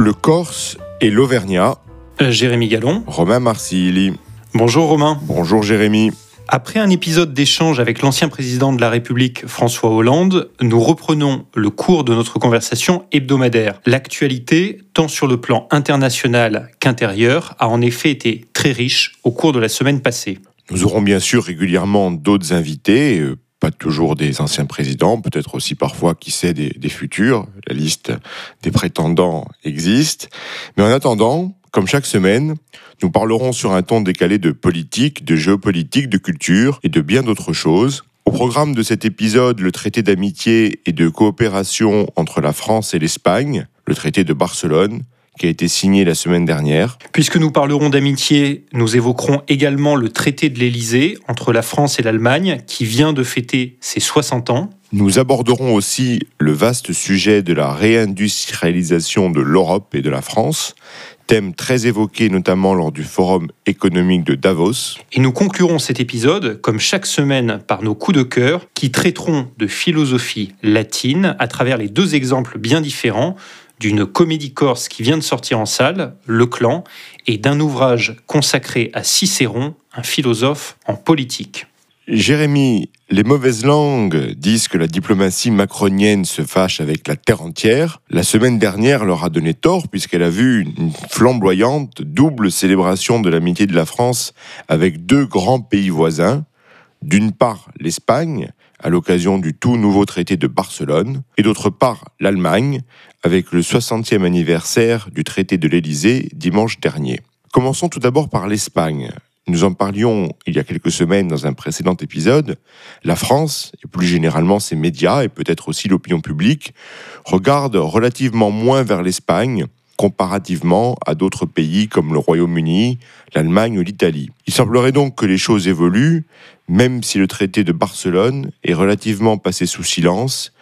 Le Corse et l'Auvergnat. Euh, Jérémy Gallon. Romain Marsili. Bonjour Romain. Bonjour Jérémy. Après un épisode d'échange avec l'ancien président de la République François Hollande, nous reprenons le cours de notre conversation hebdomadaire. L'actualité, tant sur le plan international qu'intérieur, a en effet été très riche au cours de la semaine passée. Nous aurons bien sûr régulièrement d'autres invités, euh, pas toujours des anciens présidents, peut-être aussi parfois, qui sait, des, futurs. La liste des prétendants existe. Mais en attendant, comme chaque semaine, nous parlerons sur un ton décalé de politique, de géopolitique, de culture et de bien d'autres choses. Au programme de cet épisode, le traité d'amitié et de coopération entre la France et l'Espagne, le traité de Barcelone, qui a été signé la semaine dernière. Puisque nous parlerons d'amitié, nous évoquerons également le traité de l'Élysée entre la France et l'Allemagne, qui vient de fêter ses 60 ans. Nous aborderons aussi le vaste sujet de la réindustrialisation de l'Europe et de la France, thème très évoqué notamment lors du Forum économique de Davos. Et nous conclurons cet épisode, comme chaque semaine, par nos coups de cœur qui traiteront de philosophie latine à travers les deux exemples bien différents d'une comédie corse qui vient de sortir en salle, Le Clan, et d'un ouvrage consacré à Cicéron, un philosophe en politique. Jérémy, les mauvaises langues disent que la diplomatie macronienne se fâche avec la terre entière. La semaine dernière leur a donné tort puisqu'elle a vu une flamboyante double célébration de l'amitié de la France avec deux grands pays voisins. D'une part, l'Espagne, à l'occasion du tout nouveau traité de Barcelone, et d'autre part, l'Allemagne, avec le 60e anniversaire du traité de l'Élysée dimanche dernier. Commençons tout d'abord par l'Espagne. Nous en parlions il y a quelques semaines dans un précédent épisode. La France, et plus généralement ses médias, et peut-être aussi l'opinion publique, regardent relativement moins vers l'Espagne comparativement à d'autres pays comme le Royaume-Uni, l'Allemagne ou l'Italie. Il semblerait donc que les choses évoluent, même si le traité de Barcelone est relativement passé sous silence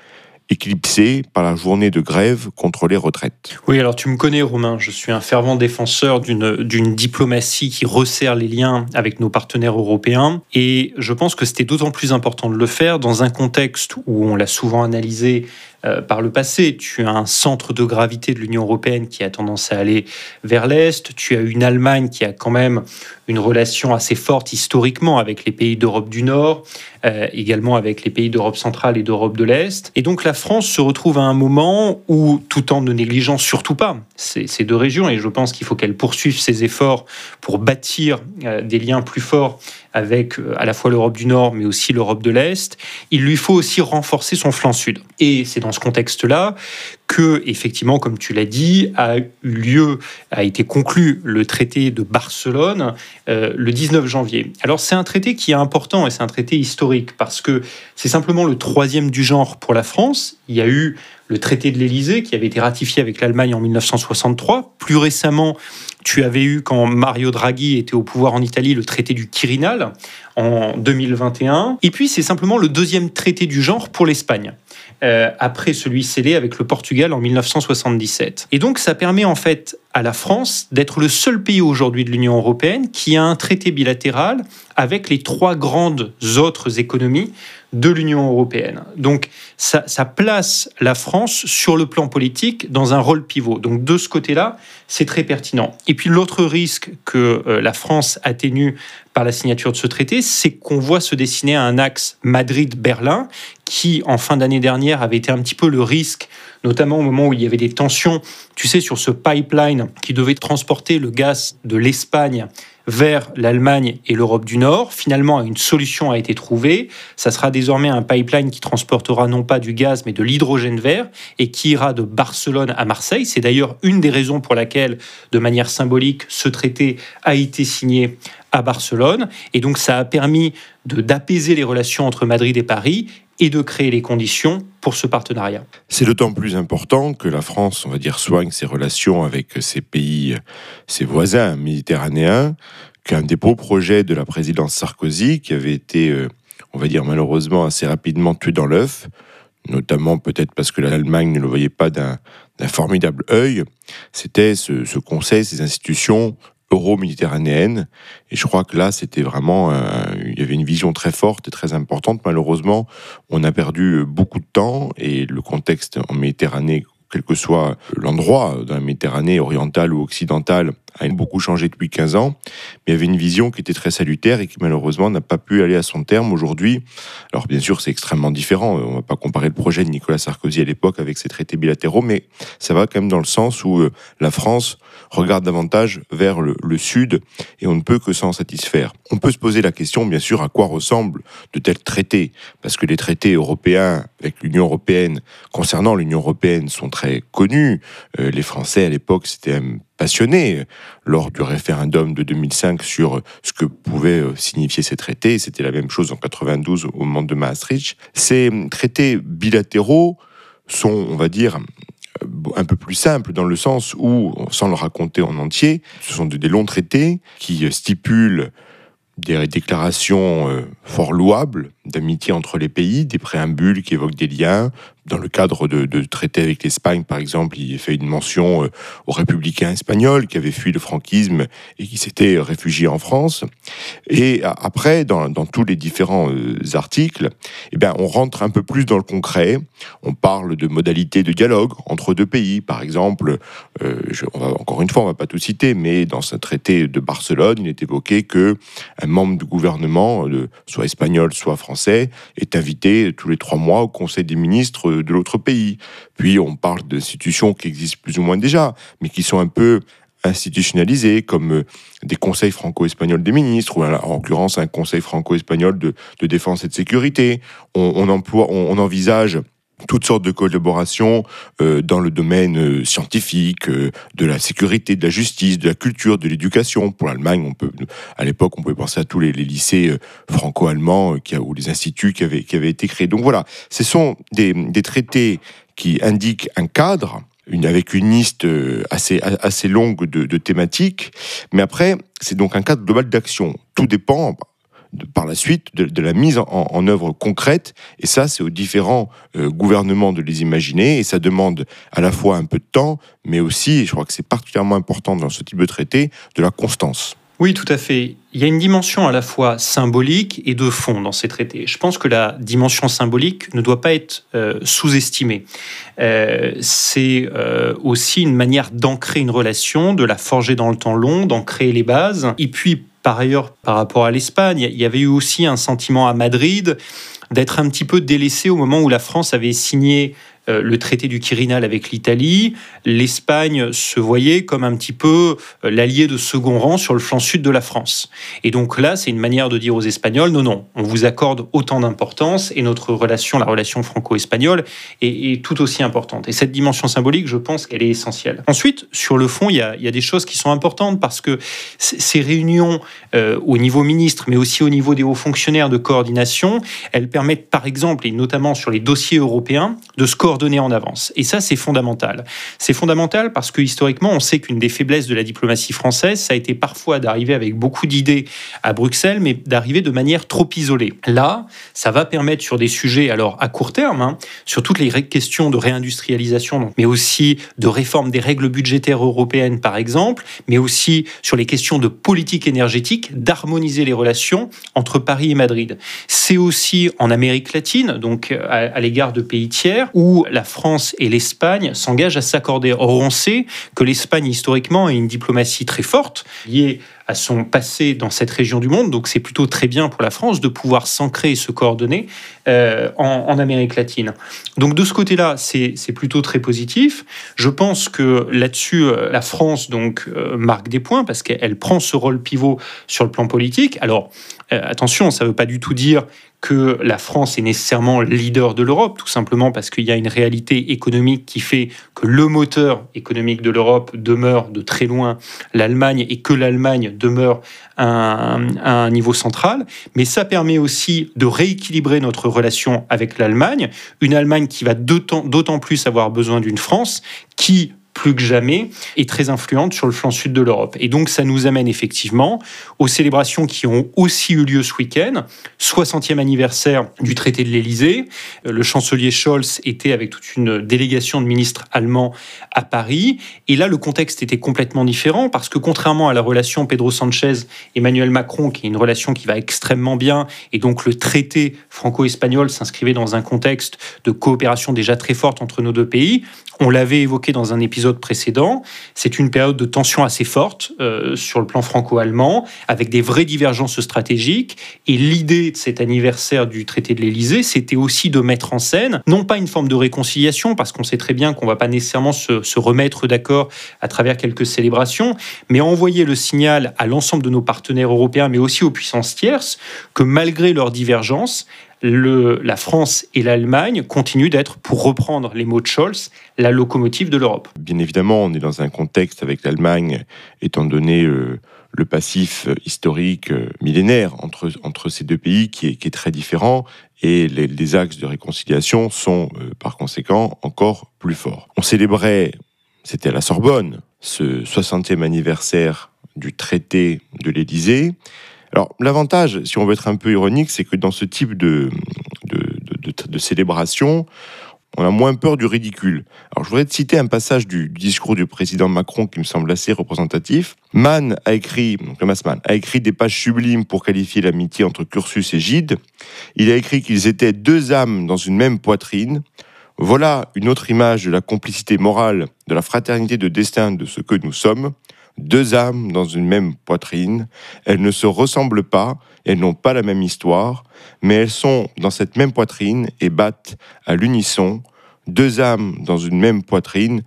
éclipsé par la journée de grève contre les retraites. Oui, alors tu me connais Romain, je suis un fervent défenseur d'une diplomatie qui resserre les liens avec nos partenaires européens et je pense que c'était d'autant plus important de le faire dans un contexte où on l'a souvent analysé euh, par le passé. Tu as un centre de gravité de l'Union européenne qui a tendance à aller vers l'Est. Tu as une Allemagne qui a quand même une relation assez forte historiquement avec les pays d'Europe du Nord, euh, également avec les pays d'Europe centrale et d'Europe de l'Est. Et donc la France se retrouve à un moment où, tout en ne négligeant surtout pas ces, deux régions, et je pense qu'il faut qu'elle poursuive ses efforts pour bâtir euh, des liens plus forts avec euh, à la fois l'Europe du Nord, mais aussi l'Europe de l'Est, il lui faut aussi renforcer son flanc sud. Et c'est dans ce contexte-là que, effectivement, comme tu l'as dit, a eu lieu, a été conclu le traité de Barcelone euh, le 19 janvier. Alors c'est un traité qui est important et c'est un traité historique parce que c'est simplement le troisième du genre pour la France. Il y a eu le traité de l'Élysée qui avait été ratifié avec l'Allemagne en 1963. Plus récemment, tu avais eu, quand Mario Draghi était au pouvoir en Italie, le traité du Quirinal en 2021. Et puis, c'est simplement le deuxième traité du genre pour l'Espagne. Euh, après celui scellé avec le Portugal en 1977. Et donc ça permet en fait à la France d'être le seul pays aujourd'hui de l'Union européenne qui a un traité bilatéral avec les trois grandes autres économies de l'Union européenne. Donc ça, ça, place la France sur le plan politique dans un rôle pivot. Donc de ce côté-là, c'est très pertinent. Et puis l'autre risque que euh, la France atténue par la signature de ce traité, c'est qu'on voit se dessiner un axe Madrid-Berlin qui, en fin d'année dernière, avait été un petit peu le risque, notamment au moment où il y avait des tensions, tu sais, sur ce pipeline qui devait transporter le gaz de l'Espagne vers l'Allemagne et l'Europe du Nord. Finalement, une solution a été trouvée. Ça sera désormais un pipeline qui transportera non pas du gaz, mais de l'hydrogène vert et qui ira de Barcelone à Marseille. C'est d'ailleurs une des raisons pour laquelle, de manière symbolique, ce traité a été signé à Barcelone. Et donc, ça a permis d'apaiser les relations entre Madrid et Paris et de créer les conditions pour ce partenariat. C'est d'autant plus important que la France, on va dire, soigne ses relations avec ses pays, ses voisins méditerranéens, qu'un des beaux projets de la présidence Sarkozy, qui avait été, euh, on va dire, malheureusement assez rapidement tué dans l'œuf, notamment peut-être parce que l'Allemagne ne le voyait pas d'un formidable œil, c'était ce, ce, conseil, ces institutions euro-méditerranéenne. Et je crois que là, c'était vraiment, il y avait une vision très forte et très importante. Malheureusement, on a perdu beaucoup de temps et le contexte en Méditerranée quel que soit l'endroit, dans la Méditerranée orientale ou occidentale, a beaucoup changé depuis 15 ans, mais il y avait une vision qui était très salutaire et qui malheureusement n'a pas pu aller à son terme aujourd'hui. Alors bien sûr, c'est extrêmement différent. On ne va pas comparer le projet de Nicolas Sarkozy à l'époque avec ses traités bilatéraux, mais ça va quand même dans le sens où euh, la France regarde davantage vers le, sud et on ne peut que s'en satisfaire. On peut se poser la question, bien sûr, à quoi ressemblent de tels traités, parce que les traités européens avec l'Union européenne, concernant l'Union européenne, sont très connus. Euh, les Français à l'époque s'étaient passionnés lors du référendum de 2005 sur ce que pouvaient euh, signifier ces traités. C'était la même chose en 92 au moment de Maastricht. Ces traités bilatéraux sont, on va dire, un peu plus simples dans le sens où, sans le raconter en entier, ce sont des longs traités qui stipulent des déclarations euh, fort louables d'amitié entre les pays, des préambules qui évoquent des liens. Dans le cadre de, traités avec l'Espagne, par exemple, il fait une mention euh, aux républicains espagnols qui avaient fui le franquisme et qui s'étaient réfugiés en France. Et après, dans, tous les différents euh, articles, eh bien, on rentre un peu plus dans le concret. On parle de modalités de dialogue entre deux pays. Par exemple, encore une fois, on ne va pas tout citer, mais dans ce traité de Barcelone, il est évoqué que un membre du gouvernement, soit espagnol, soit français, est invité tous les trois mois au Conseil des ministres de l'autre pays. Puis on parle d'institutions qui existent plus ou moins déjà, mais qui sont un peu institutionnalisées, comme euh, des conseils franco-espagnols des ministres, ou en l'occurrence un conseil franco-espagnol de, défense et de sécurité. On, emploie, on envisage toutes sortes de collaborations euh, dans le domaine euh, scientifique, euh, de la sécurité, de la justice, de la culture, de l'éducation. Pour l'Allemagne, à l'époque, on pouvait penser à tous les, lycées franco-allemands ou les instituts qui avaient, été créés. Donc voilà, ce sont des, traités qui indiquent un cadre, avec une liste assez, longue de thématiques, mais après, c'est donc un cadre global d'action. Tout dépend, par la suite de, la mise en, œuvre concrète. Et ça, c'est aux différents euh, gouvernements de les imaginer. Et ça demande à la fois un peu de temps, mais aussi, et je crois que c'est particulièrement important dans ce type de traité, de la constance. Oui, tout à fait. Il y a une dimension à la fois symbolique et de fond dans ces traités. Je pense que la dimension symbolique ne doit pas être euh, sous-estimée. Euh, c'est aussi une manière d'ancrer une relation, de la forger dans le temps long, d'en créer les bases. Et puis, par ailleurs, par rapport à l'Espagne, il y avait eu aussi un sentiment à Madrid d'être un petit peu délaissé au moment où la France avait signé euh, le traité du Quirinal avec l'Italie, l'Espagne se voyait comme un petit peu euh, l'allié de second rang sur le flanc sud de la France. Et donc là, c'est une manière de dire aux Espagnols, non, non, on vous accorde autant d'importance et notre relation, la relation franco-espagnole, est, tout aussi importante. Et cette dimension symbolique, je pense qu'elle est essentielle. Ensuite, sur le fond, il y a, des choses qui sont importantes parce que ces réunions euh, au niveau ministre, mais aussi au niveau des hauts fonctionnaires de coordination, elles permettent par exemple, et notamment sur les dossiers européens, de scorer donner en avance. Et ça, c'est fondamental. C'est fondamental parce que historiquement, on sait qu'une des faiblesses de la diplomatie française, ça a été parfois d'arriver avec beaucoup d'idées à Bruxelles, mais d'arriver de manière trop isolée. Là, ça va permettre sur des sujets, alors à court terme, hein, sur toutes les questions de réindustrialisation, mais aussi de réforme des règles budgétaires européennes, par exemple, mais aussi sur les questions de politique énergétique, d'harmoniser les relations entre Paris et Madrid. C'est aussi en Amérique latine, donc à, à l'égard de pays tiers, où la France et l'Espagne s'engagent à s'accorder. Or, on sait que l'Espagne, historiquement, a une diplomatie très forte, liée à son passé dans cette région du monde. Donc c'est plutôt très bien pour la France de pouvoir s'ancrer et se coordonner euh, en, Amérique latine. Donc de ce côté-là, c'est plutôt très positif. Je pense que là-dessus, euh, la France donc euh, marque des points parce qu'elle prend ce rôle pivot sur le plan politique. Alors attention, ça ne veut pas du tout dire que la France est nécessairement leader de l'Europe, tout simplement parce qu'il y a une réalité économique qui fait que le moteur économique de l'Europe demeure de très loin l'Allemagne et que l'Allemagne demeure à un, niveau central. Mais ça permet aussi de rééquilibrer notre relation avec l'Allemagne, une Allemagne qui va d'autant plus avoir besoin d'une France qui plus que jamais est très influente sur le flanc sud de l'Europe. Et donc ça nous amène effectivement aux célébrations qui ont aussi eu lieu ce week-end, 60e anniversaire du traité de l'Élysée. Le chancelier Scholz était avec toute une délégation de ministres allemands à Paris. Et là, le contexte était complètement différent parce que contrairement à la relation Pedro Sanchez-Emmanuel Macron, qui est une relation qui va extrêmement bien, et donc le traité franco-espagnol s'inscrivait dans un contexte de coopération déjà très forte entre nos deux pays, on l'avait évoqué dans un épisode précédent, c'est une période de tension assez forte euh, sur le plan franco-allemand, avec des vraies divergences stratégiques. Et l'idée de cet anniversaire du traité de l'Élysée, c'était aussi de mettre en scène, non pas une forme de réconciliation, parce qu'on sait très bien qu'on ne va pas nécessairement se, se remettre d'accord à travers quelques célébrations, mais envoyer le signal à l'ensemble de nos partenaires européens, mais aussi aux puissances tierces, que malgré leurs divergences, la France et l'Allemagne continuent d'être, pour reprendre les mots de Scholz, la locomotive de l'Europe. Bien évidemment, on est dans un contexte avec l'Allemagne, étant donné euh, le passif historique euh, millénaire entre, entre ces deux pays qui est, très différent, et les, axes de réconciliation sont euh, par conséquent encore plus forts. On célébrait, c'était à la Sorbonne, ce 60e anniversaire du traité de l'Élysée. Alors, l'avantage, si on veut être un peu ironique, c'est que dans ce type de, de, célébration, on a moins peur du ridicule. Alors, je voudrais te citer un passage du, discours du président Macron qui me semble assez représentatif. Mann a écrit, Thomas Mann, a écrit des pages sublimes pour qualifier l'amitié entre Cursus et Gide. Il a écrit qu'ils étaient deux âmes dans une même poitrine. Voilà une autre image de la complicité morale, de la fraternité de destin de ce que nous sommes deux âmes dans une même poitrine. Elles ne se ressemblent pas, elles n'ont pas la même histoire, mais elles sont dans cette même poitrine et battent à l'unisson. Deux âmes dans une même poitrine,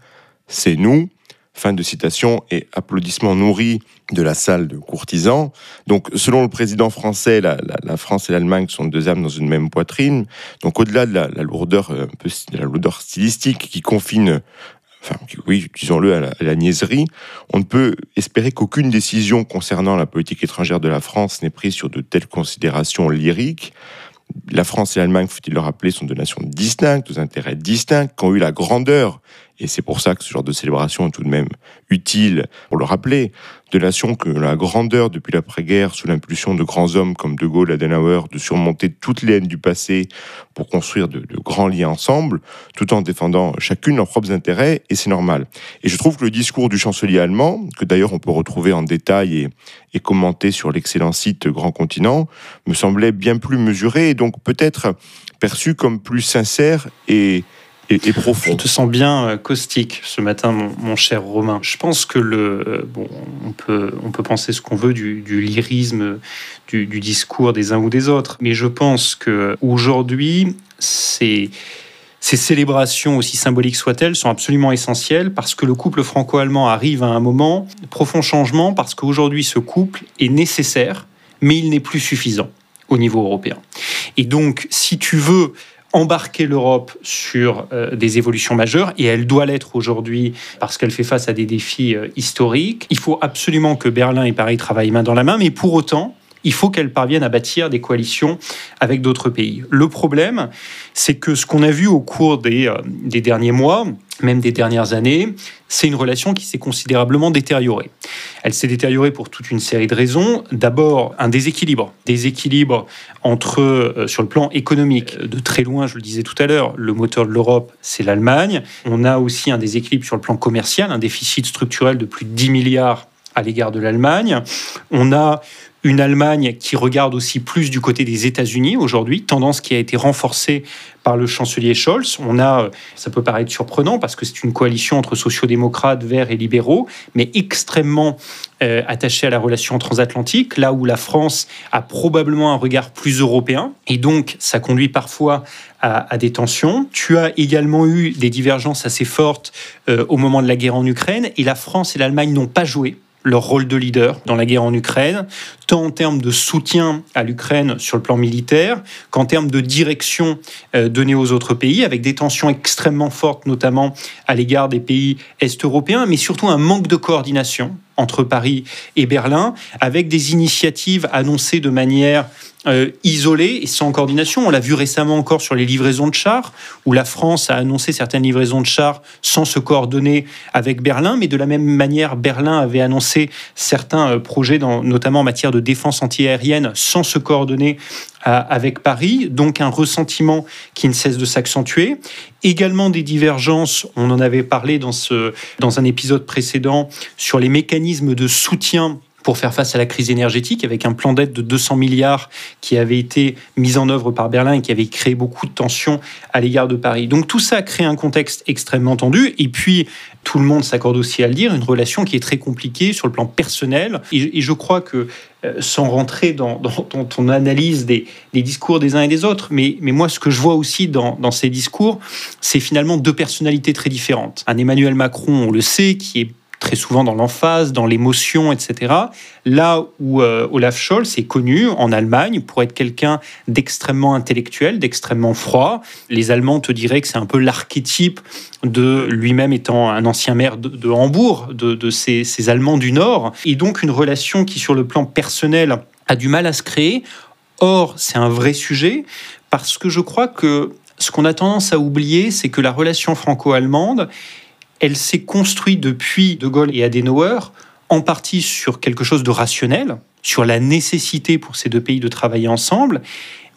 c'est nous. Fin de citation et applaudissements nourris de la salle de courtisans. Donc, selon le président français, la, France et l'Allemagne sont deux âmes dans une même poitrine. Donc, au-delà de la, lourdeur, un peu, la lourdeur stylistique qui confine enfin oui, disons-le, à, la, niaiserie, on ne peut espérer qu'aucune décision concernant la politique étrangère de la France n'est prise sur de telles considérations lyriques. La France et l'Allemagne, faut-il le rappeler, sont deux nations distinctes, aux intérêts distincts, qui ont eu la grandeur et c'est pour ça que ce genre de célébration est tout de même utile pour le rappeler, de nations que la grandeur depuis l'après-guerre, sous l'impulsion de grands hommes comme De Gaulle, Adenauer, de surmonter toutes les haines du passé pour construire de, grands liens ensemble, tout en défendant chacune leurs propres intérêts, et c'est normal. Et je trouve que le discours du chancelier allemand, que d'ailleurs on peut retrouver en détail et, et commenter sur l'excellent site Grand Continent, me semblait bien plus mesuré et donc peut-être perçu comme plus sincère et, et, profond. Je te sens bien euh, caustique ce matin, mon, cher Romain. Je pense que le euh, bon, on peut on peut penser ce qu'on veut du, lyrisme du, discours des uns ou des autres, mais je pense que aujourd'hui ces ces célébrations, aussi symboliques soient-elles, sont absolument essentielles parce que le couple franco-allemand arrive à un moment profond changement parce qu'aujourd'hui ce couple est nécessaire, mais il n'est plus suffisant au niveau européen. Et donc, si tu veux embarquer l'Europe sur euh, des évolutions majeures, et elle doit l'être aujourd'hui parce qu'elle fait face à des défis euh, historiques. Il faut absolument que Berlin et Paris travaillent main dans la main, mais pour autant, il faut qu'elle parvienne à bâtir des coalitions avec d'autres pays. Le problème, c'est que ce qu'on a vu au cours des, euh, des derniers mois, même des dernières années, c'est une relation qui s'est considérablement détériorée. Elle s'est détériorée pour toute une série de raisons. D'abord, un déséquilibre. Déséquilibre entre, euh, sur le plan économique, de très loin, je le disais tout à l'heure, le moteur de l'Europe, c'est l'Allemagne. On a aussi un déséquilibre sur le plan commercial, un déficit structurel de plus de 10 milliards à l'égard de l'Allemagne. On a une Allemagne qui regarde aussi plus du côté des États-Unis aujourd'hui, tendance qui a été renforcée par le chancelier Scholz. On a, ça peut paraître surprenant parce que c'est une coalition entre sociaux-démocrates, verts et libéraux, mais extrêmement euh, attachée à la relation transatlantique, là où la France a probablement un regard plus européen, et donc ça conduit parfois à, des tensions. Tu as également eu des divergences assez fortes euh, au moment de la guerre en Ukraine, et la France et l'Allemagne n'ont pas joué leur rôle de leader dans la guerre en Ukraine, tant en termes de soutien à l'Ukraine sur le plan militaire qu'en termes de direction euh, donnée aux autres pays, avec des tensions extrêmement fortes, notamment à l'égard des pays est-européens, mais surtout un manque de coordination entre Paris et Berlin, avec des initiatives annoncées de manière euh, isolée et sans coordination. On l'a vu récemment encore sur les livraisons de chars, où la France a annoncé certaines livraisons de chars sans se coordonner avec Berlin, mais de la même manière, Berlin avait annoncé certains euh, projets, dans, notamment en matière de défense antiaérienne, sans se coordonner euh, avec Paris, donc un ressentiment qui ne cesse de s'accentuer. Également des divergences, on en avait parlé dans, ce, dans un épisode précédent, sur les mécanismes de soutien pour faire face à la crise énergétique, avec un plan d'aide de 200 milliards qui avait été mis en œuvre par Berlin et qui avait créé beaucoup de tensions à l'égard de Paris. Donc tout ça a créé un contexte extrêmement tendu. Et puis, tout le monde s'accorde aussi à le dire, une relation qui est très compliquée sur le plan personnel. Et, je crois que, euh, sans rentrer dans, ton analyse des, discours des uns et des autres, mais, moi, ce que je vois aussi dans ces discours, c'est finalement deux personnalités très différentes. Un Emmanuel Macron, on le sait, qui est très souvent dans l'emphase, dans l'émotion, etc. Là où euh, Olaf Scholz est connu en Allemagne pour être quelqu'un d'extrêmement intellectuel, d'extrêmement froid. Les Allemands te diraient que c'est un peu l'archétype de lui-même étant un ancien maire de, Hambourg, de, ces, ces Allemands du Nord. Et donc une relation qui, sur le plan personnel, a du mal à se créer. Or, c'est un vrai sujet parce que je crois que ce qu'on a tendance à oublier, c'est que la relation franco-allemande, elle s'est construite depuis De Gaulle et Adenauer en partie sur quelque chose de rationnel, sur la nécessité pour ces deux pays de travailler ensemble,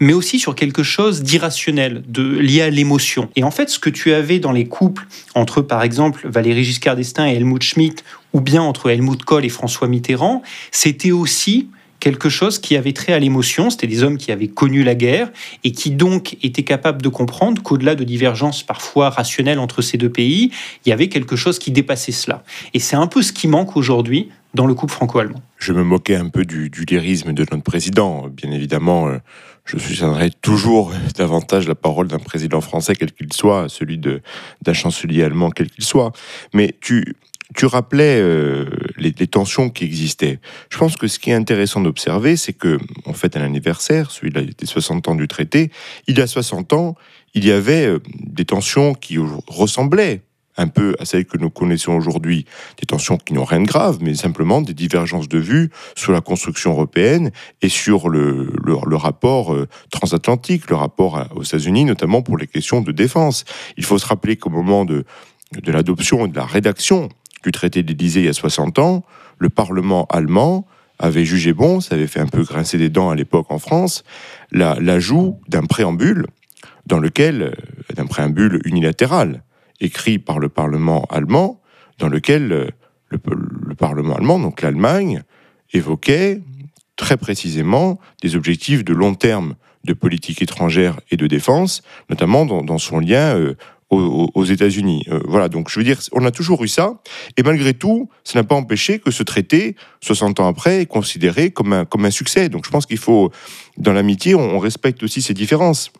mais aussi sur quelque chose d'irrationnel, de lié à l'émotion. Et en fait, ce que tu avais dans les couples entre, par exemple, Valéry Giscard d'Estaing et Helmut Schmidt, ou bien entre Helmut Kohl et François Mitterrand, c'était aussi quelque chose qui avait trait à l'émotion. C'était des hommes qui avaient connu la guerre et qui donc étaient capables de comprendre qu'au-delà de divergences parfois rationnelles entre ces deux pays, il y avait quelque chose qui dépassait cela. Et c'est un peu ce qui manque aujourd'hui dans le couple franco-allemand. Je me moquais un peu du, lyrisme de notre président. Bien évidemment, euh, je soutiendrai toujours davantage la parole d'un président français, quel qu'il soit, celui d'un chancelier allemand, quel qu'il soit. Mais tu, tu rappelais euh, les, tensions qui existaient. Je pense que ce qui est intéressant d'observer, c'est que, en fait, un anniversaire, celui des 60 ans du traité, il y a 60 ans, il y avait euh, des tensions qui ressemblaient un peu à celles que nous connaissons aujourd'hui, des tensions qui n'ont rien de grave, mais simplement des divergences de vues sur la construction européenne et sur le, le, rapport euh, transatlantique, le rapport aux États-Unis, notamment pour les questions de défense. Il faut se rappeler qu'au moment de, de l'adoption et de la rédaction du traité d'Élysée il y a 60 ans, le Parlement allemand avait jugé bon, ça avait fait un peu grincer des dents à l'époque en France, l'ajout d'un préambule dans lequel, euh, d'un préambule unilatéral, écrit par le Parlement allemand, dans lequel euh, le, le Parlement allemand, donc l'Allemagne, évoquait très précisément des objectifs de long terme de politique étrangère et de défense, notamment dans, son lien euh, aux, États-Unis. Euh, voilà, donc je veux dire, on a toujours eu ça, et malgré tout, ça n'a pas empêché que ce traité, 60 ans après, est considéré comme un, comme un succès. Donc je pense qu'il faut, dans l'amitié, on respecte aussi ces différences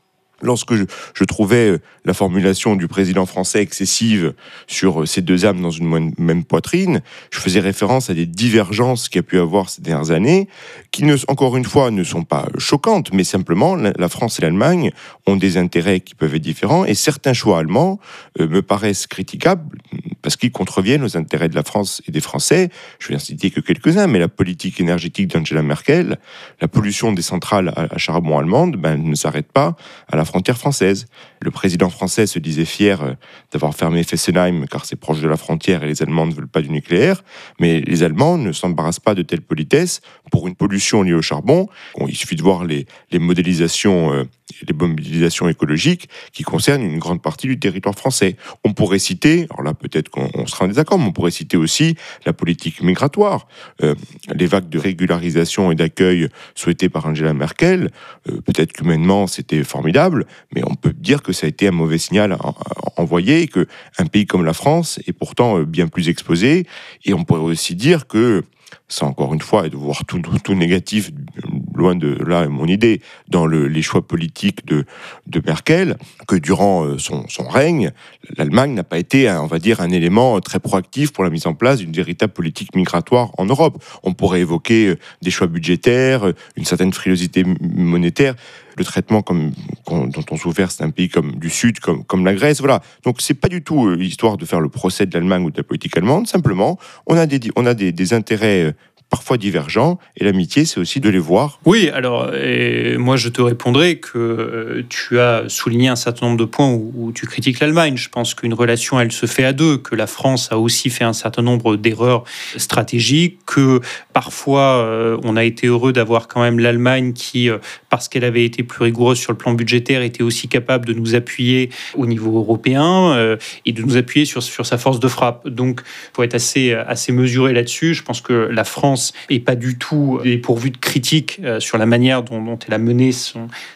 lorsque je, trouvais euh, la formulation du président français excessive sur euh, ces deux âmes dans une même poitrine, je faisais référence à des divergences qu'il y a pu avoir ces dernières années, qui, ne, encore une fois, ne sont pas choquantes, mais simplement la France et l'Allemagne ont des intérêts qui peuvent être différents, et certains choix allemands euh, me paraissent critiquables parce qu'ils contreviennent aux intérêts de la France et des Français. Je vais en citer que quelques-uns, mais la politique énergétique d'Angela Merkel, la pollution des centrales à, charbon allemandes, ben, ne s'arrête pas à la frontière française. Le président français se disait fier euh, d'avoir fermé Fessenheim car c'est proche de la frontière et les Allemands ne veulent pas du nucléaire, mais les Allemands ne s'embarrassent pas de telle politesse pour une pollution liée au charbon. il suffit de voir les, modélisations, euh, les mobilisations écologiques qui concernent une grande partie du territoire français. On pourrait citer, alors là peut-être qu'on sera en désaccord, mais on pourrait citer aussi la politique migratoire, euh, les vagues de régularisation et d'accueil souhaitées par Angela Merkel. peut-être qu'humainement c'était formidable, mais on peut dire que ça a été un mauvais signal envoyé, que un pays comme la France est pourtant euh, bien plus exposé. Et on pourrait aussi dire que, sans encore une fois, de voir tout, tout négatif loin de là mon idée, dans les choix politiques de, Merkel, que durant euh, son, son règne, l'Allemagne n'a pas été, on va dire, un élément très proactif pour la mise en place d'une véritable politique migratoire en Europe. On pourrait évoquer euh, des choix budgétaires, une certaine frilosité monétaire le traitement dont on souffert, c'est un pays comme du Sud, comme, la Grèce. Voilà. Donc c'est pas du tout l'histoire de faire le procès de l'Allemagne ou de la politique allemande. Simplement, on a des, intérêts parfois divergents, et l'amitié, c'est aussi de les voir. Oui, alors, moi, je te répondrai que euh, tu as souligné un certain nombre de points où, tu critiques l'Allemagne. Je pense qu'une relation, elle se fait à deux, que la France a aussi fait un certain nombre d'erreurs stratégiques, que parfois, euh, on a été heureux d'avoir quand même l'Allemagne qui, euh, parce qu'elle avait été plus rigoureuse sur le plan budgétaire, était aussi capable de nous appuyer au niveau européen et de nous appuyer sur, sur sa force de frappe. Donc, il faut être assez, assez mesuré là-dessus. Je pense que la France et pas du tout dépourvu de critiques euh, sur la manière dont, elle a mené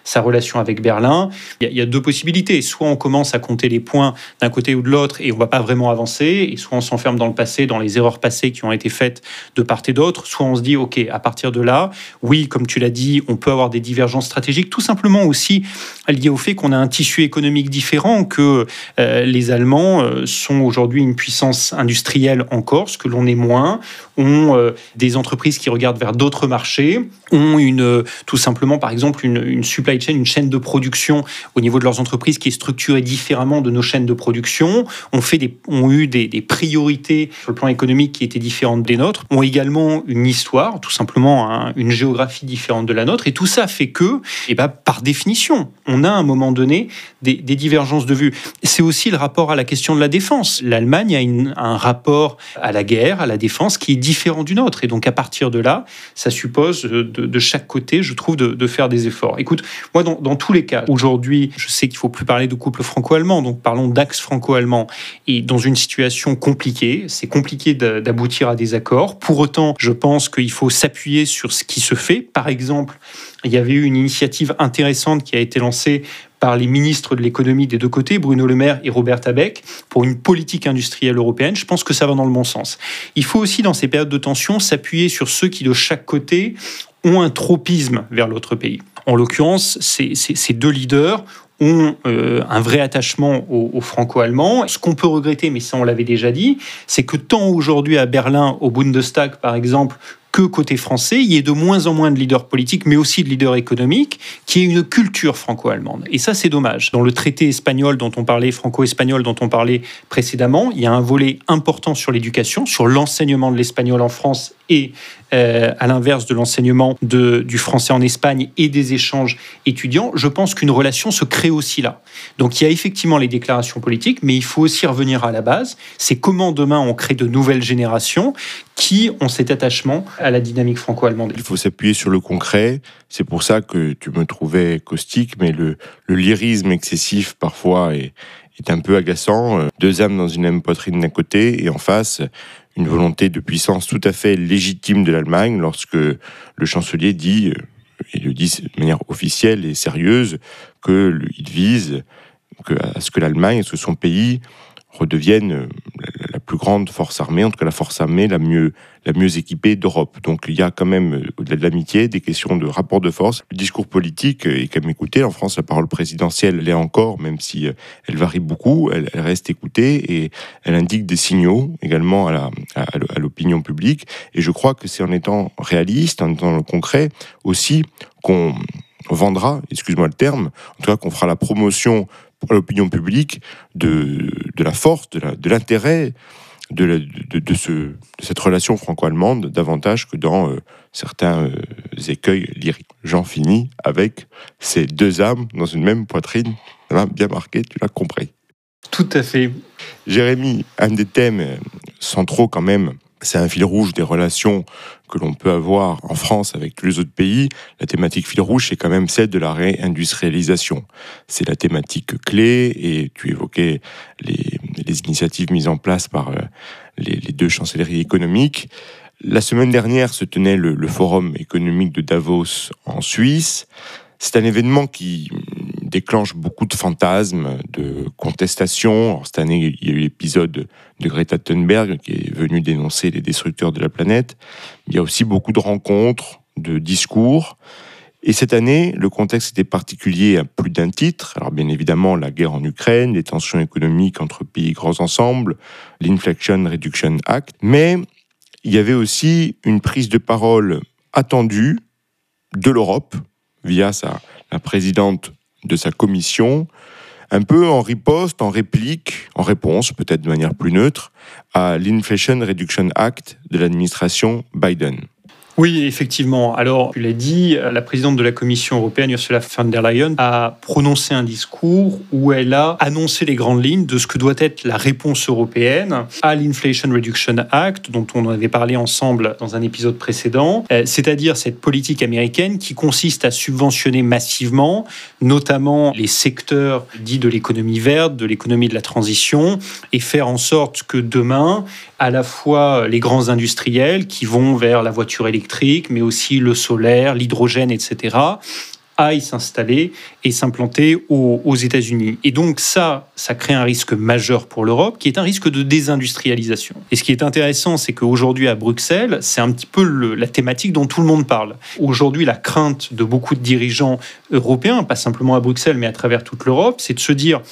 sa relation avec Berlin. Il y, a, deux possibilités. Soit on commence à compter les points d'un côté ou de l'autre et on va pas vraiment avancer, et soit on s'enferme dans le passé, dans les erreurs passées qui ont été faites de part et d'autre, soit on se dit, OK, à partir de là, oui, comme tu l'as dit, on peut avoir des divergences stratégiques, tout simplement aussi liées au fait qu'on a un tissu économique différent, que euh, les Allemands euh, sont aujourd'hui une puissance industrielle en Corse, que l'on est moins, ont des entreprises qui regardent vers d'autres marchés ont une, tout simplement, par exemple, une, supply chain, une chaîne de production au niveau de leurs entreprises qui est structurée différemment de nos chaînes de production, ont, fait des, ont eu des, priorités sur le plan économique qui étaient différentes des nôtres, ont également une histoire, tout simplement une géographie différente de la nôtre, et tout ça fait que, et eh ben, par définition, on a à un moment donné des, divergences de vues. C'est aussi le rapport à la question de la défense. L'Allemagne a un rapport à la guerre, à la défense, qui est différent du nôtre, et donc à partir de là, ça suppose de de, chaque côté, je trouve, de, faire des efforts. Écoute, moi, dans, tous les cas, aujourd'hui, je sais qu'il faut plus parler de couple franco-allemand, donc parlons d'axe franco-allemand. Et dans une situation compliquée, c'est compliqué d'aboutir à des accords. Pour autant, je pense qu'il faut s'appuyer sur ce qui se fait. Par exemple, il y avait eu une initiative intéressante qui a été lancée par les ministres de l'économie des deux côtés, Bruno Le Maire et Robert Abeck, pour une politique industrielle européenne. Je pense que ça va dans le bon sens. Il faut aussi, dans ces périodes de tension, s'appuyer sur ceux qui, de chaque côté, ont un tropisme vers l'autre pays. En l'occurrence, ces, deux leaders ont euh, un vrai attachement aux, franco-allemands. Ce qu'on peut regretter, mais ça on l'avait déjà dit, c'est que tant aujourd'hui à Berlin, au Bundestag par exemple, que côté français, il y ait de moins en moins de leaders politiques, mais aussi de leaders économiques, qui aient une culture franco-allemande. Et ça, c'est dommage. Dans le traité espagnol dont on parlait, franco-espagnol dont on parlait précédemment, il y a un volet important sur l'éducation, sur l'enseignement de l'espagnol en France et euh, à l'inverse de l'enseignement du français en Espagne et des échanges étudiants, je pense qu'une relation se crée aussi là. Donc il y a effectivement les déclarations politiques, mais il faut aussi revenir à la base. C'est comment demain on crée de nouvelles générations qui ont cet attachement à la dynamique franco-allemande. Il faut s'appuyer sur le concret. C'est pour ça que tu me trouvais caustique, mais le, lyrisme excessif parfois est, est un peu agaçant. Deux âmes dans une même poitrine d'un côté et en face une volonté de puissance tout à fait légitime de l'Allemagne lorsque le chancelier dit, et le dit de manière officielle et sérieuse, qu'il vise à ce que l'Allemagne, ce son pays redevienne euh, plus grande force armée, en tout cas la force armée la mieux, la mieux équipée d'Europe. Donc il y a quand même, euh, au-delà de l'amitié, des questions de rapport de force. Le discours politique est quand même écouté. En France, la parole présidentielle l'est encore, même si euh, elle varie beaucoup, elle, reste écoutée et elle indique des signaux également à, à, l'opinion publique. Et je crois que c'est en étant réaliste, en étant concret aussi, qu'on vendra, excuse-moi le terme, en tout cas qu'on fera la promotion pour l'opinion publique de, de, la force, de l'intérêt de, de, de, ce, de, cette relation franco-allemande davantage que dans euh, certains euh, écueils lyriques. J'en finis avec ces deux âmes dans une même poitrine. bien marqué, tu l'as compris. Tout à fait. Jérémy, un des thèmes euh, centraux quand même c'est un fil rouge des relations que l'on peut avoir en France avec tous les autres pays. La thématique fil rouge, c'est quand même celle de la réindustrialisation. C'est la thématique clé et tu évoquais les, initiatives mises en place par euh, les, deux chancelleries économiques. La semaine dernière se tenait le forum économique de Davos en Suisse. C'est un événement qui déclenche beaucoup de fantasmes, de contestations. cette année, il y a eu l'épisode de Greta Thunberg qui est venu dénoncer les destructeurs de la planète. Il y a aussi beaucoup de rencontres, de discours. Et cette année, le contexte était particulier à plus d'un titre. Alors bien évidemment, la guerre en Ukraine, les tensions économiques entre pays grands ensembles, l'Inflation Reduction Act, mais il y avait aussi une prise de parole attendue de l'Europe via sa, la présidente de sa commission, un peu en riposte, en réplique, en réponse, peut-être de manière plus neutre, à l'Inflation Reduction Act de l'administration Biden. Oui, effectivement. Alors, tu l'as dit, la présidente de la Commission européenne, Ursula von der Leyen, a prononcé un discours où elle a annoncé les grandes lignes de ce que doit être la réponse européenne à l'Inflation Reduction Act, dont on avait parlé ensemble dans un épisode précédent, euh, c'est-à-dire cette politique américaine qui consiste à subventionner massivement, notamment les secteurs dits de l'économie verte, de l'économie de la transition, et faire en sorte que demain, à la fois les grands industriels qui vont vers la voiture électrique, mais aussi le solaire, l'hydrogène, etc., aillent s'installer et s'implanter aux, États-Unis. Et donc ça, ça crée un risque majeur pour l'Europe, qui est un risque de désindustrialisation. Et ce qui est intéressant, c'est qu'aujourd'hui à Bruxelles, c'est un petit peu la thématique dont tout le monde parle. Aujourd'hui, la crainte de beaucoup de dirigeants européens, pas simplement à Bruxelles, mais à travers toute l'Europe, c'est de se dire,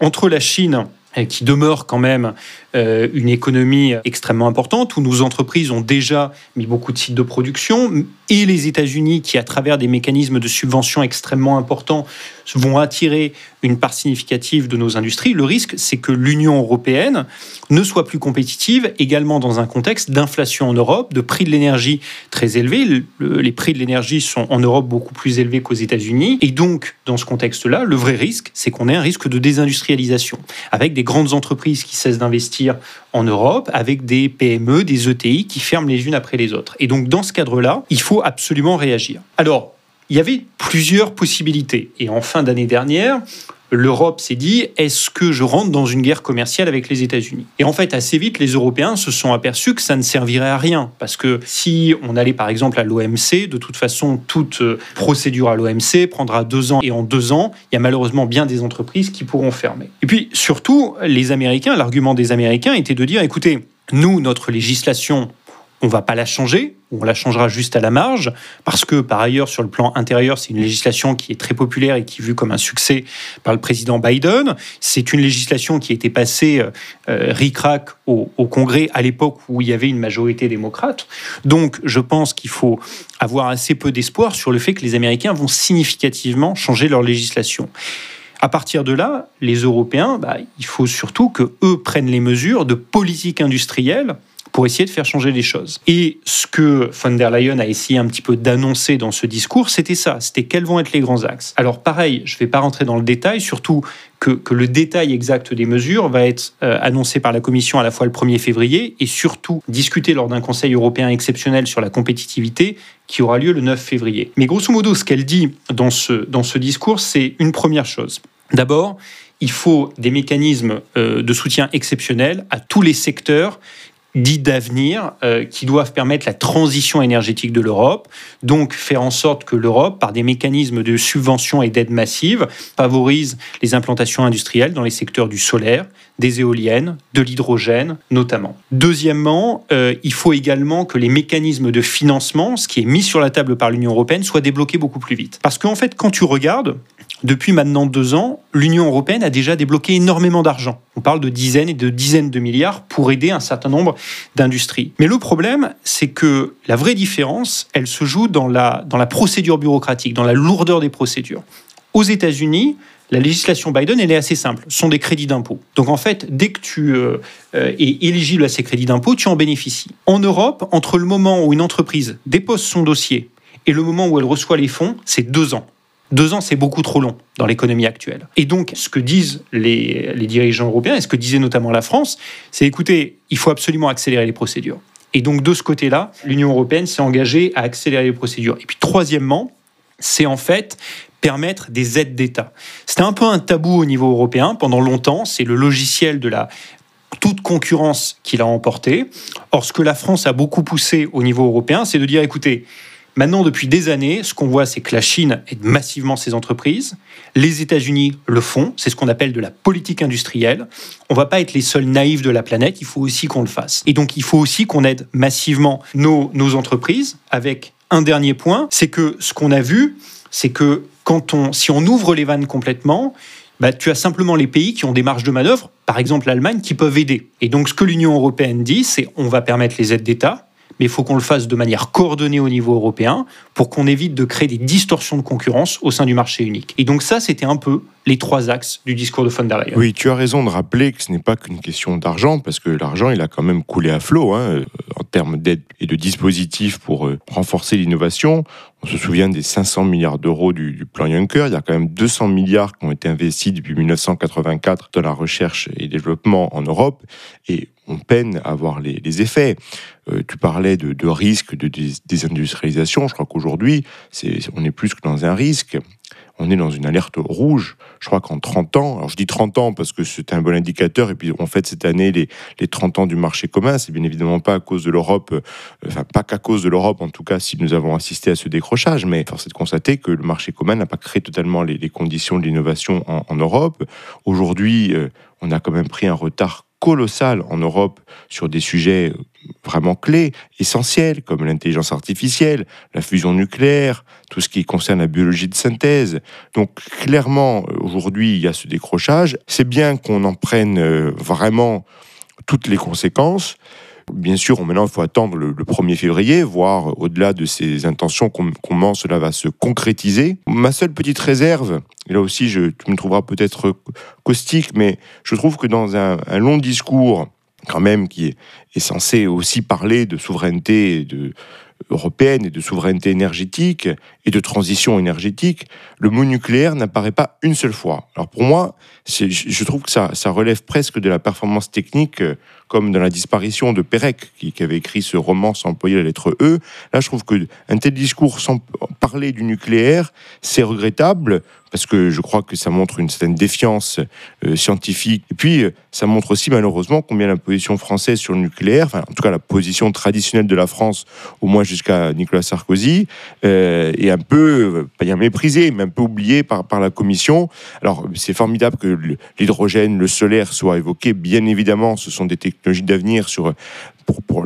entre la Chine qui demeure quand même une économie extrêmement importante, où nos entreprises ont déjà mis beaucoup de sites de production, et les États-Unis, qui, à travers des mécanismes de subvention extrêmement importants, vont attirer une part significative de nos industries, le risque, c'est que l'Union européenne ne soit plus compétitive, également dans un contexte d'inflation en Europe, de prix de l'énergie très élevés. les prix de l'énergie sont en Europe beaucoup plus élevés qu'aux États-Unis. Et donc, dans ce contexte-là, le vrai risque, c'est qu'on ait un risque de désindustrialisation, avec des grandes entreprises qui cessent d'investir en Europe, avec des PME, des ETI qui ferment les unes après les autres. Et donc, dans ce cadre-là, il faut absolument réagir. Alors, il y avait plusieurs possibilités. Et en fin d'année dernière, l'Europe s'est dit est-ce que je rentre dans une guerre commerciale avec les États-Unis? Et en fait, assez vite, les Européens se sont aperçus que ça ne servirait à rien. Parce que si on allait par exemple à l'OMC, de toute façon, toute euh, procédure à l'OMC prendra deux ans. Et en deux ans, il y a malheureusement bien des entreprises qui pourront fermer. Et puis surtout, les Américains, l'argument des Américains était de dire écoutez, nous, notre législation, on va pas la changer, on la changera juste à la marge, parce que par ailleurs, sur le plan intérieur, c'est une législation qui est très populaire et qui est vue comme un succès par le président Biden. C'est une législation qui a été passée euh, ric-rac au, au, Congrès à l'époque où il y avait une majorité démocrate. Donc, je pense qu'il faut avoir assez peu d'espoir sur le fait que les Américains vont significativement changer leur législation. À partir de là, les Européens, bah, il faut surtout que eux prennent les mesures de politique industrielle pour essayer de faire changer les choses. Et ce que von der Leyen a essayé un petit peu d'annoncer dans ce discours, c'était ça, c'était quels vont être les grands axes. Alors pareil, je ne vais pas rentrer dans le détail, surtout que, que, le détail exact des mesures va être euh, annoncé par la Commission à la fois le 1er février et surtout discuté lors d'un Conseil européen exceptionnel sur la compétitivité qui aura lieu le 9 février. Mais grosso modo, ce qu'elle dit dans ce, dans ce discours, c'est une première chose. D'abord, il faut des mécanismes euh, de soutien exceptionnels à tous les secteurs dits d'avenir euh, qui doivent permettre la transition énergétique de l'Europe, donc faire en sorte que l'Europe, par des mécanismes de subvention et d'aide massive, favorise les implantations industrielles dans les secteurs du solaire, des éoliennes, de l'hydrogène notamment. Deuxièmement, euh, il faut également que les mécanismes de financement, ce qui est mis sur la table par l'Union européenne, soient débloqués beaucoup plus vite. Parce qu'en fait, quand tu regardes, depuis maintenant deux ans, l'Union européenne a déjà débloqué énormément d'argent. On parle de dizaines et de dizaines de milliards pour aider un certain nombre d'industries. Mais le problème, c'est que la vraie différence, elle se joue dans la, dans la procédure bureaucratique, dans la lourdeur des procédures. Aux États-Unis, la législation Biden, elle est assez simple. Ce sont des crédits d'impôt. Donc en fait, dès que tu euh, euh, es éligible à ces crédits d'impôt, tu en bénéficies. En Europe, entre le moment où une entreprise dépose son dossier et le moment où elle reçoit les fonds, c'est deux ans. Deux ans, c'est beaucoup trop long dans l'économie actuelle. Et donc, ce que disent les, dirigeants européens, et ce que disait notamment la France, c'est écoutez, il faut absolument accélérer les procédures. Et donc, de ce côté-là, l'Union européenne s'est engagée à accélérer les procédures. Et puis, troisièmement, c'est en fait permettre des aides d'État. C'était un peu un tabou au niveau européen pendant longtemps. C'est le logiciel de la toute concurrence qui l'a emporté. Or, ce que la France a beaucoup poussé au niveau européen, c'est de dire écoutez, Maintenant, depuis des années, ce qu'on voit, c'est que la Chine aide massivement ses entreprises. Les États-Unis le font. C'est ce qu'on appelle de la politique industrielle. On ne va pas être les seuls naïfs de la planète. Il faut aussi qu'on le fasse. Et donc, il faut aussi qu'on aide massivement nos, entreprises avec un dernier point, c'est que ce qu'on a vu, c'est que quand on, si on ouvre les vannes complètement, bah, tu as simplement les pays qui ont des marges de manœuvre, par exemple l'Allemagne, qui peuvent aider. Et donc ce que l'Union européenne dit, c'est on va permettre les aides d'État, mais il faut qu'on le fasse de manière coordonnée au niveau européen pour qu'on évite de créer des distorsions de concurrence au sein du marché unique. Et donc ça, c'était un peu les trois axes du discours de von der Leyen. Oui, tu as raison de rappeler que ce n'est pas qu'une question d'argent, parce que l'argent, il a quand même coulé à flot hein, en termes d'aide et de dispositifs pour euh, renforcer l'innovation. On se souvient des 500 milliards d'euros du, plan Juncker. Il y a quand même 200 milliards qui ont été investis depuis 1984 dans la recherche et développement en Europe. Et on peine à voir les, effets. Euh, tu parlais de, de risque de désindustrialisation. Je crois qu'aujourd'hui, on est plus que dans un risque on est dans une alerte rouge. Je crois qu'en 30 ans, alors je dis 30 ans parce que c'est un bon indicateur, et puis on fait cette année les, les 30 ans du marché commun, c'est bien évidemment pas à cause de l'Europe, euh, enfin pas qu'à cause de l'Europe en tout cas si nous avons assisté à ce décrochage, mais force est de constater que le marché commun n'a pas créé totalement les, conditions de l'innovation en, Europe. Aujourd'hui, euh, on a quand même pris un retard colossal en Europe sur des sujets vraiment clés, essentiels, comme l'intelligence artificielle, la fusion nucléaire, tout ce qui concerne la biologie de synthèse. Donc clairement, aujourd'hui, il y a ce décrochage. C'est bien qu'on en prenne euh, vraiment toutes les conséquences. Bien sûr, maintenant, il faut attendre le, 1er février, voir au-delà de ces intentions comment cela va se concrétiser. Ma seule petite réserve, et là aussi, tu me trouveras peut-être caustique, mais je trouve que dans un, long discours, quand même, qui est, censé aussi parler de souveraineté européenne et de souveraineté énergétique et de transition énergétique, le mot nucléaire n'apparaît pas une seule fois. Alors pour moi, je trouve que ça, ça relève presque de la performance technique comme dans la disparition de Pérec, qui, avait écrit ce roman sans employer la lettre E. Là, je trouve qu'un tel discours sans parler du nucléaire, c'est regrettable, parce que je crois que ça montre une certaine défiance euh, scientifique. Et puis, euh, ça montre aussi malheureusement combien la position française sur le nucléaire, enfin, en tout cas la position traditionnelle de la France, au moins jusqu'à Nicolas Sarkozy, euh, est un peu, pas dire méprisée, mais un peu oubliée par, par la Commission. Alors, c'est formidable que l'hydrogène, le solaire soient évoqués. Bien évidemment, ce sont des technologies d'avenir sur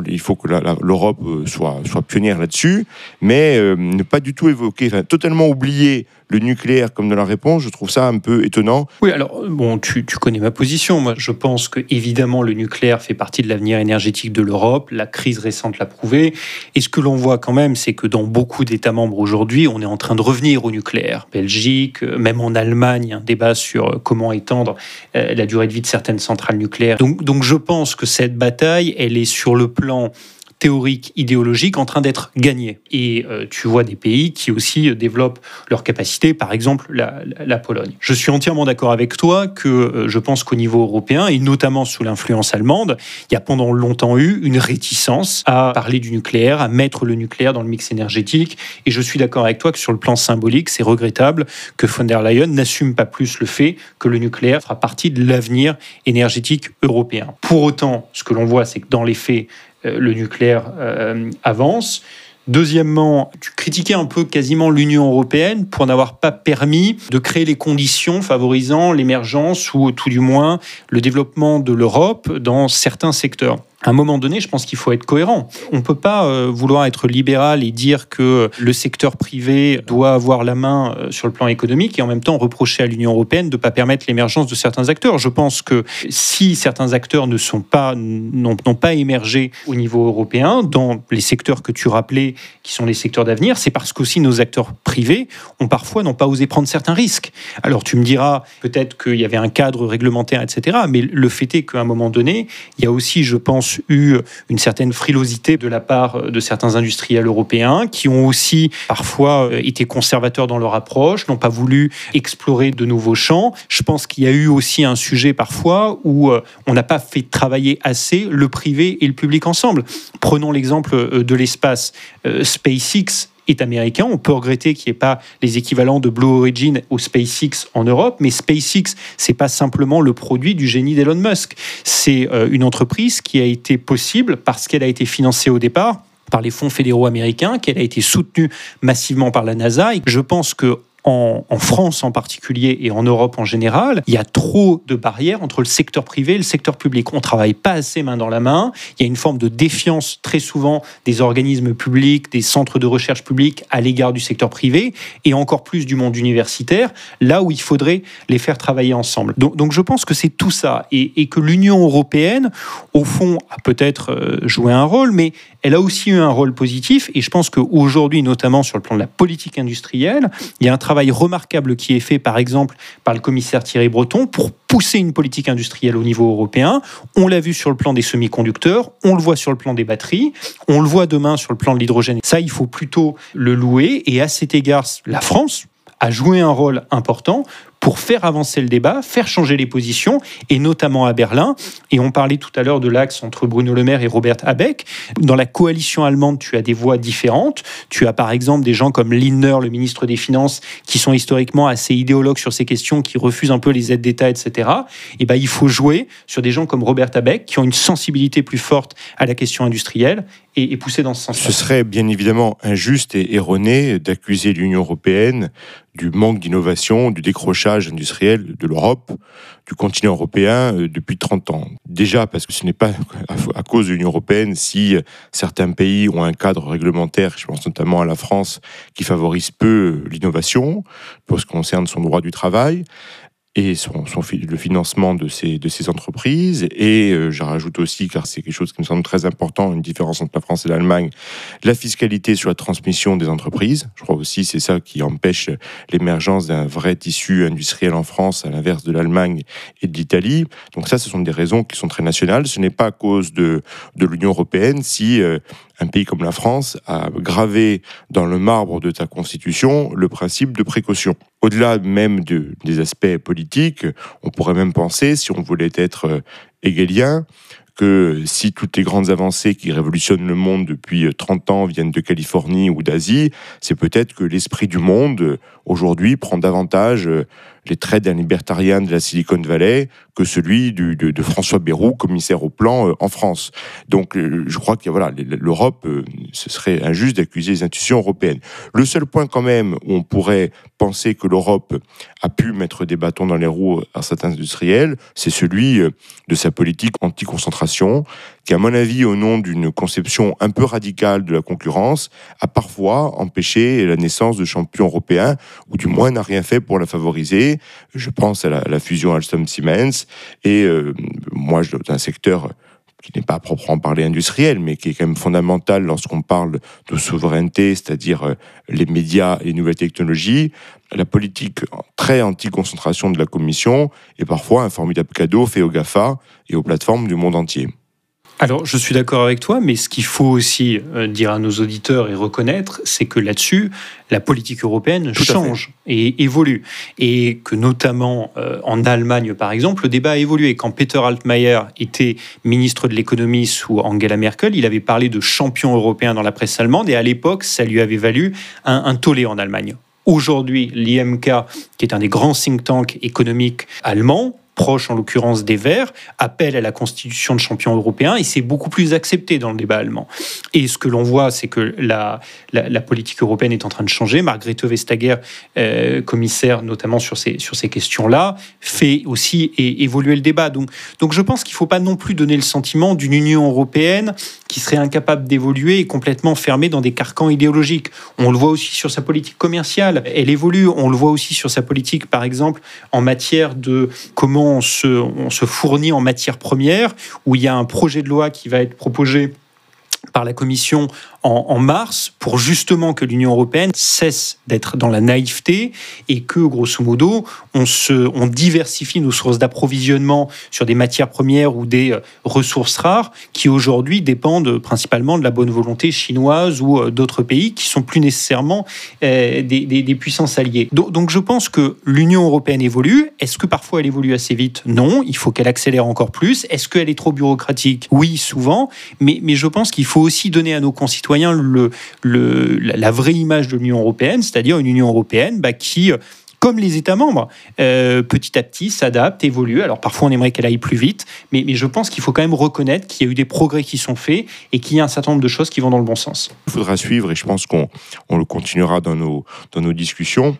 il faut que l'Europe euh, soit, soit pionnière là-dessus, mais euh, ne pas du tout évoquer, totalement oublier le nucléaire comme de la réponse, je trouve ça un peu étonnant. Oui, alors, bon, tu, connais ma position. Moi, je pense que, évidemment, le nucléaire fait partie de l'avenir énergétique de l'Europe. La crise récente l'a prouvé. Et ce que l'on voit quand même, c'est que dans beaucoup d'États membres aujourd'hui, on est en train de revenir au nucléaire. Belgique, euh, même en Allemagne, un débat sur comment étendre la durée de vie de certaines centrales nucléaires. Donc, donc je pense que cette bataille, elle est sur le plan théorique, idéologique en train d'être gagné. Et euh, tu vois des pays qui aussi euh, développent leurs capacités, par exemple la, Pologne. Je suis entièrement d'accord avec toi que euh, je pense qu'au niveau européen, et notamment sous l'influence allemande, il y a pendant longtemps eu une réticence à parler du nucléaire, à mettre le nucléaire dans le mix énergétique. Et je suis d'accord avec toi que sur le plan symbolique, c'est regrettable que von der Leyen n'assume pas plus le fait que le nucléaire fera partie de l'avenir énergétique européen. Pour autant, ce que l'on voit, c'est que dans les faits, le nucléaire euh, avance. Deuxièmement, tu critiquais un peu quasiment l'Union européenne pour n'avoir pas permis de créer les conditions favorisant l'émergence ou tout du moins le développement de l'Europe dans certains secteurs à un moment donné, je pense qu'il faut être cohérent. On ne peut pas euh, vouloir être libéral et dire que le secteur privé doit avoir la main euh, sur le plan économique et en même temps reprocher à l'Union européenne de ne pas permettre l'émergence de certains acteurs. Je pense que si certains acteurs ne sont pas n'ont pas émergé au niveau européen dans les secteurs que tu rappelais, qui sont les secteurs d'avenir, c'est parce qu'aussi nos acteurs privés ont parfois n'ont pas osé prendre certains risques. Alors tu me diras peut-être qu'il y avait un cadre réglementaire, etc. Mais le fait est qu'à un moment donné, il y a aussi, je pense, eu une certaine frilosité de la part de certains industriels européens qui ont aussi parfois euh, été conservateurs dans leur approche, n'ont pas voulu explorer de nouveaux champs. Je pense qu'il y a eu aussi un sujet parfois où euh, on n'a pas fait travailler assez le privé et le public ensemble. Prenons l'exemple euh, de l'espace. SpaceX est américain. On peut regretter qu'il n'y ait pas les équivalents de Blue Origin ou SpaceX en Europe, mais SpaceX, c'est pas simplement le produit du génie d'Elon Musk. C'est euh, une entreprise qui a été possible parce qu'elle a été financée au départ par les fonds fédéraux américains, qu'elle a été soutenue massivement par la NASA. Et je pense que en, France en particulier et en Europe en général, il y a trop de barrières entre le secteur privé et le secteur public. On ne travaille pas assez main dans la main. Il y a une forme de défiance très souvent des organismes publics, des centres de recherche publics à l'égard du secteur privé et encore plus du monde universitaire, là où il faudrait les faire travailler ensemble. Donc, je pense que c'est tout ça et, et que l'Union européenne, au fond, a peut-être euh, joué un rôle, mais elle a aussi eu un rôle positif et je pense qu'aujourd'hui, notamment sur le plan de la politique industrielle, il y a un travail remarquable qui est fait, par exemple, par le commissaire Thierry Breton pour pousser une politique industrielle au niveau européen. On l'a vu sur le plan des semi-conducteurs, on le voit sur le plan des batteries, on le voit demain sur le plan de l'hydrogène. Ça, il faut plutôt le louer. Et à cet égard, la France, a joué un rôle important pour faire avancer le débat, faire changer les positions, et notamment à Berlin. Et on parlait tout à l'heure de l'axe entre Bruno Le Maire et Robert Habeck. Dans la coalition allemande, tu as des voix différentes. Tu as par exemple des gens comme Lindner, le ministre des Finances, qui sont historiquement assez idéologues sur ces questions, qui refusent un peu les aides d'État, etc. Et ben, il faut jouer sur des gens comme Robert Habeck, qui ont une sensibilité plus forte à la question industrielle et, pousser dans ce sens. Ce serait bien évidemment injuste et erroné d'accuser l'Union européenne du manque d'innovation, du décrochage industriel de l'Europe, du continent européen euh, depuis 30 ans. Déjà parce que ce n'est pas à cause de l'Union européenne si certains pays ont un cadre réglementaire, je pense notamment à la France, qui favorise peu l'innovation pour ce qui concerne son droit du travail et le financement de ces, entreprises. Et euh, je rajoute aussi, car c'est quelque chose qui me semble très important, une différence entre la France et l'Allemagne, la fiscalité sur la transmission des entreprises. Je crois aussi c'est ça qui empêche l'émergence d'un vrai tissu industriel en France, à l'inverse de l'Allemagne et de l'Italie. Donc ça, ce sont des raisons qui sont très nationales. Ce n'est pas à cause de, de l'Union européenne si euh, un pays comme la France a gravé dans le marbre de ta constitution le principe de précaution. Au-delà même de, des aspects politiques, on pourrait même penser, si on voulait être euh, hegelien, que si toutes les grandes avancées qui révolutionnent le monde depuis 30 ans viennent de Californie ou d'Asie, c'est peut-être que l'esprit du monde aujourd'hui prend davantage euh, les traits d'un libertarien de la Silicon Valley que celui de, François Bayrou, commissaire au plan euh, en France. Donc euh, je crois que voilà, l'Europe, ce serait injuste d'accuser les institutions européennes. Le seul point quand même où on pourrait penser que l'Europe a pu mettre des bâtons dans les roues à certains industriels, c'est celui de sa politique anti-concentration, qui, à mon avis, au nom d'une conception un peu radicale de la concurrence, a parfois empêché la naissance de champions européens, ou du moins n'a rien fait pour la favoriser. Je pense à la, fusion Alstom-Siemens, et euh, moi, dans un secteur qui n'est pas proprement parler industriel, mais qui est quand même fondamental lorsqu'on parle de souveraineté, c'est-à-dire euh, les médias et les nouvelles technologies, la politique très anti-concentration de la Commission est parfois un formidable cadeau fait aux GAFA et aux plateformes du monde entier. Alors, je suis d'accord avec toi, mais ce qu'il faut aussi euh, dire à nos auditeurs et reconnaître, c'est que là-dessus, la politique européenne change et évolue. Et que notamment euh, en Allemagne, par exemple, le débat a évolué. Quand Peter Altmaier était ministre de l'économie sous Angela Merkel, il avait parlé de champion européen dans la presse allemande, et à l'époque, ça lui avait valu un, un tollé en Allemagne. Aujourd'hui, l'IMK, qui est un des grands think tanks économiques allemands, proche en l'occurrence des Verts, appelle à la constitution de champion européen et c'est beaucoup plus accepté dans le débat allemand. Et ce que l'on voit, c'est que la, la, politique européenne est en train de changer. Margrethe Vestager, euh, commissaire notamment sur ces, sur ces questions-là, fait aussi évoluer le débat. Donc, donc je pense qu'il ne faut pas non plus donner le sentiment d'une Union européenne qui serait incapable d'évoluer et complètement fermée dans des carcans idéologiques. On le voit aussi sur sa politique commerciale. Elle évolue. On le voit aussi sur sa politique, par exemple, en matière de comment on se, fournit en matière première, où il y a un projet de loi qui va être proposé par la Commission en, mars pour justement que l'Union européenne cesse d'être dans la naïveté et que, grosso modo, on, se, on diversifie nos sources d'approvisionnement sur des matières premières ou des euh, ressources rares qui aujourd'hui dépendent principalement de la bonne volonté chinoise ou euh, d'autres pays qui sont plus nécessairement euh, des, des, puissances alliées. Donc, donc je pense que l'Union européenne évolue. Est-ce que parfois elle évolue assez vite? Non. Il faut qu'elle accélère encore plus. Est-ce qu'elle est trop bureaucratique? Oui, souvent. Mais, mais je pense qu'il faut aussi donner à nos concitoyens le, la vraie image de l'Union européenne, c'est-à-dire une Union européenne bah, qui comme les États membres, euh, petit à petit s'adapte, évolue. Alors parfois on aimerait qu'elle aille plus vite, mais, je pense qu'il faut quand même reconnaître qu'il y a eu des progrès qui sont faits et qu'il y a un certain nombre de choses qui vont dans le bon sens. Il faudra suivre et je pense qu'on on le continuera dans nos discussions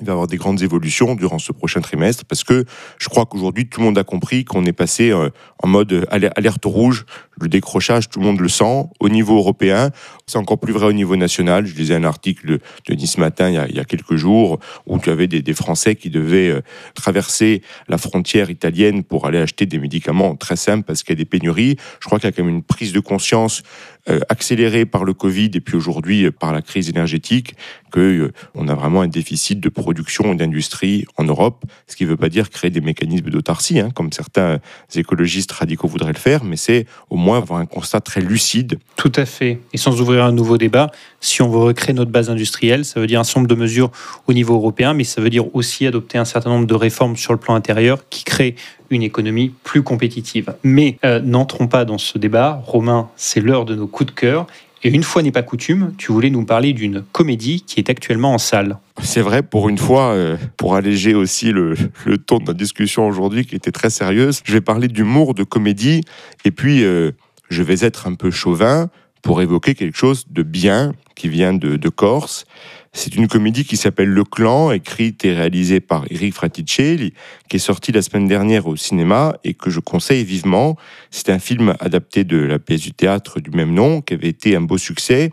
il va y avoir des grandes évolutions durant ce prochain trimestre parce que je crois qu'aujourd'hui tout le monde a compris qu'on est passé euh, en mode alerte rouge, le décrochage, tout le monde le sent au niveau européen. C'est encore plus vrai au niveau national. Je lisais un article de, Nice Matin il y, a, quelques jours où tu avais des, Français qui devaient euh, traverser la frontière italienne pour aller acheter des médicaments très simples parce qu'il y a des pénuries. Je crois qu'il y a quand même une prise de conscience euh, accélérée par le Covid et puis aujourd'hui par la crise énergétique qu'on a vraiment un déficit de production et d'industrie en Europe, ce qui ne veut pas dire créer des mécanismes d'autarcie, hein, comme certains écologistes radicaux voudraient le faire, mais c'est au moins avoir un constat très lucide. Tout à fait. Et sans ouvrir un nouveau débat, si on veut recréer notre base industrielle, ça veut dire un certain de mesures au niveau européen, mais ça veut dire aussi adopter un certain nombre de réformes sur le plan intérieur qui créent une économie plus compétitive. Mais euh, n'entrons pas dans ce débat. Romain, c'est l'heure de nos coups de cœur. Et une fois n'est pas coutume, tu voulais nous parler d'une comédie qui est actuellement en salle. C'est vrai, pour une fois, euh, pour alléger aussi le, ton de la discussion aujourd'hui qui était très sérieuse, je vais parler d'humour, de comédie, et puis euh, je vais être un peu chauvin pour évoquer quelque chose de bien qui vient de, de Corse. C'est une comédie qui s'appelle Le Clan, écrite et réalisée par Eric Fraticelli, qui est sortie la semaine dernière au cinéma et que je conseille vivement. C'est un film adapté de la pièce du théâtre du même nom, qui avait été un beau succès.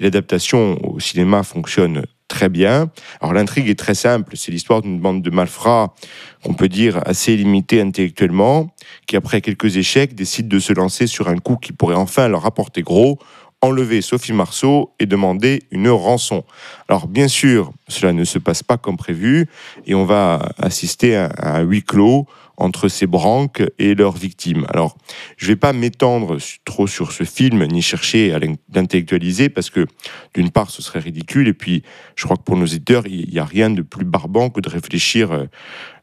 L'adaptation au cinéma fonctionne très bien. Alors l'intrigue est très simple, c'est l'histoire d'une bande de malfrats, qu'on peut dire assez limitée intellectuellement, qui après quelques échecs décident de se lancer sur un coup qui pourrait enfin leur apporter gros enlever Sophie Marceau et demander une rançon. Alors bien sûr, cela ne se passe pas comme prévu et on va assister à, un huis clos entre ces branques et leurs victimes. Alors, je ne vais pas m'étendre trop sur ce film, ni chercher à l'intellectualiser, parce que d'une part, ce serait ridicule, et puis je crois que pour nos éditeurs, il n'y a rien de plus barbant que de réfléchir euh,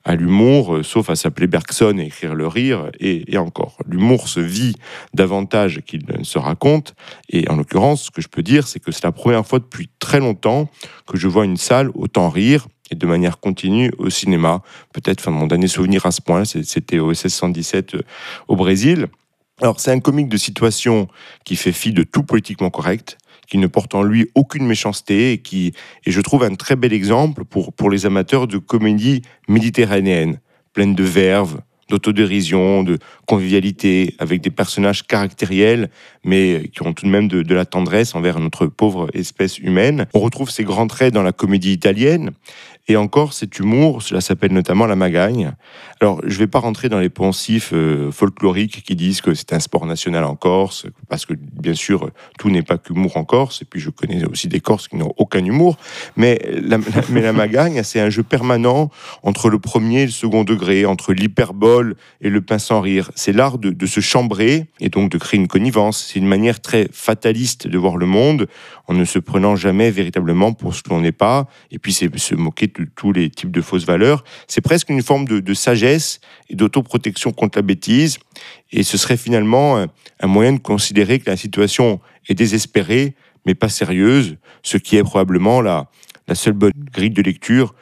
à l'humour, euh, sauf à s'appeler Bergson et écrire le rire, et, encore. L'humour se vit davantage qu'il ne se raconte, et en l'occurrence, ce que je peux dire, c'est que c'est la première fois depuis très longtemps que je vois une salle autant rire, et de manière continue au cinéma. Peut-être, enfin, mon dernier souvenir à ce point, c'était au SS 117 euh, au Brésil. Alors, c'est un comique de situation qui fait fi de tout politiquement correct, qui ne porte en lui aucune méchanceté et qui et je trouve un très bel exemple pour, pour les amateurs de comédie méditerranéenne, pleine de verve, d'autodérision, de convivialité, avec des personnages caractériels, mais qui ont tout de même de, la tendresse envers notre pauvre espèce humaine. On retrouve ces grands traits dans la comédie italienne, et encore, cet humour, cela s'appelle notamment la magagne. Alors, je ne vais pas rentrer dans les poncifs euh, folkloriques qui disent que c'est un sport national en Corse, parce que bien sûr, tout n'est pas qu'humour en Corse, et puis je connais aussi des Corses qui n'ont aucun humour, mais la, mais la magagne, c'est un jeu permanent entre le premier et le second degré, entre l'hyperbole et le pain sans rire. C'est l'art de, de se chambrer et donc de créer une connivence. C'est une manière très fataliste de voir le monde, en ne se prenant jamais véritablement pour ce que l'on n'est pas, et puis c'est se moquer de tous les types de fausses valeurs. C'est presque une forme de, sagesse et d'autoprotection contre la bêtise. Et ce serait finalement un, moyen de considérer que la situation est désespérée, mais pas sérieuse, ce qui est probablement la, la seule bonne grille de lecture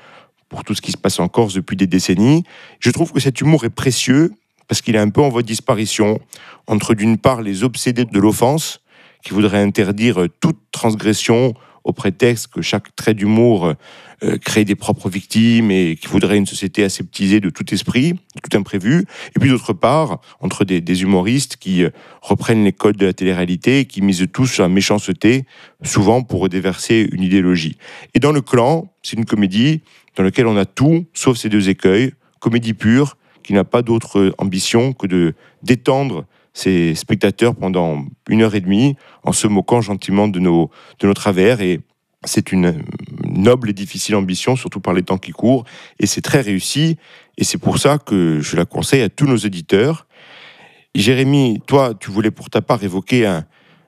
pour tout ce qui se passe en Corse depuis des décennies. Je trouve que cet humour est précieux parce qu'il est un peu en voie de disparition entre d'une part les obsédés de l'offense qui voudraient interdire toute transgression au prétexte que chaque trait d'humour euh, crée des propres victimes et qui voudrait une société aseptisée de tout esprit, de tout imprévu. Et puis d'autre part, entre des, humoristes qui euh, reprennent les codes de la télé-réalité et qui misent tous sur la méchanceté, souvent pour déverser une idéologie. Et dans le clan, c'est une comédie dans laquelle on a tout, sauf ces deux écueils, comédie pure, qui n'a pas d'autre ambition que de détendre ses spectateurs pendant une heure et demie en se moquant gentiment de nos, de nos travers. Et c'est une noble et difficile ambition, surtout par les temps qui courent. Et c'est très réussi. Et c'est pour ça que je la conseille à tous nos éditeurs. Jérémy, toi, tu voulais pour ta part évoquer un,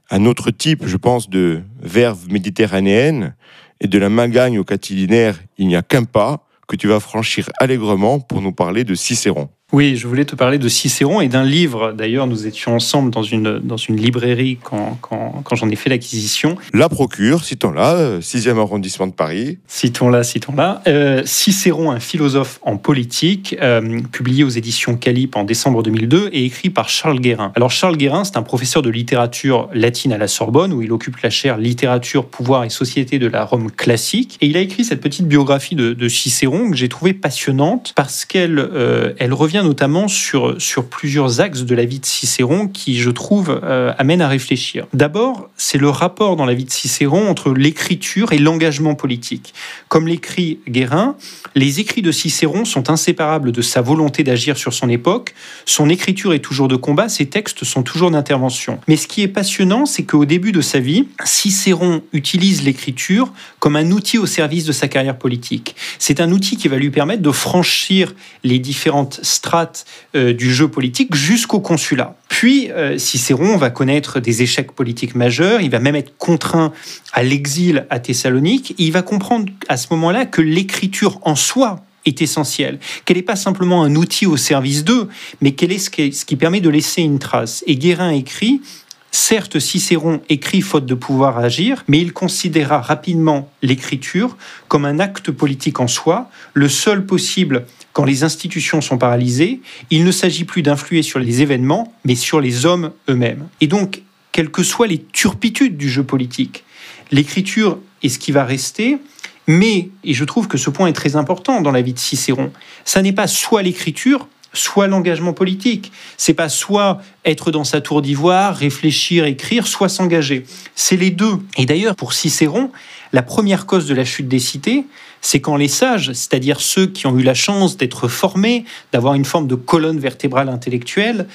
un autre type, je pense, de verve méditerranéenne et de la magagne au catilinaire. Il n'y a qu'un pas que tu vas franchir allègrement pour nous parler de Cicéron. Oui, je voulais te parler de Cicéron et d'un livre. D'ailleurs, nous étions ensemble dans une, dans une librairie quand, quand, quand j'en ai fait l'acquisition. La Procure, citons-la, 6e arrondissement de Paris. Citons-la, citons-la. Euh, Cicéron, un philosophe en politique, euh, publié aux éditions Calip en décembre 2002 et écrit par Charles Guérin. Alors, Charles Guérin, c'est un professeur de littérature latine à la Sorbonne où il occupe la chaire littérature, pouvoir et société de la Rome classique. Et il a écrit cette petite biographie de, de Cicéron que j'ai trouvée passionnante parce qu'elle euh, elle revient notamment sur, sur plusieurs axes de la vie de Cicéron qui, je trouve, euh, amènent à réfléchir. D'abord, c'est le rapport dans la vie de Cicéron entre l'écriture et l'engagement politique. Comme l'écrit Guérin, les écrits de Cicéron sont inséparables de sa volonté d'agir sur son époque. Son écriture est toujours de combat, ses textes sont toujours d'intervention. Mais ce qui est passionnant, c'est qu'au début de sa vie, Cicéron utilise l'écriture comme un outil au service de sa carrière politique. C'est un outil qui va lui permettre de franchir les différentes strates euh, du jeu politique jusqu'au consulat. Puis euh, Cicéron va connaître des échecs politiques majeurs, il va même être contraint à l'exil à Thessalonique, et il va comprendre à ce moment-là que l'écriture en soi est essentielle, qu'elle n'est pas simplement un outil au service d'eux, mais qu'elle est ce qui, ce qui permet de laisser une trace. Et Guérin écrit Certes, Cicéron écrit faute de pouvoir agir, mais il considéra rapidement l'écriture comme un acte politique en soi, le seul possible quand les institutions sont paralysées. Il ne s'agit plus d'influer sur les événements, mais sur les hommes eux-mêmes. Et donc, quelles que soient les turpitudes du jeu politique, l'écriture est ce qui va rester, mais, et je trouve que ce point est très important dans la vie de Cicéron, ça n'est pas soit l'écriture, soit l'engagement politique. C'est pas soit être dans sa tour d'ivoire, réfléchir, écrire, soit s'engager. C'est les deux. Et d'ailleurs, pour Cicéron, la première cause de la chute des cités, c'est quand les sages, c'est-à-dire ceux qui ont eu la chance d'être formés, d'avoir une forme de colonne vertébrale intellectuelle,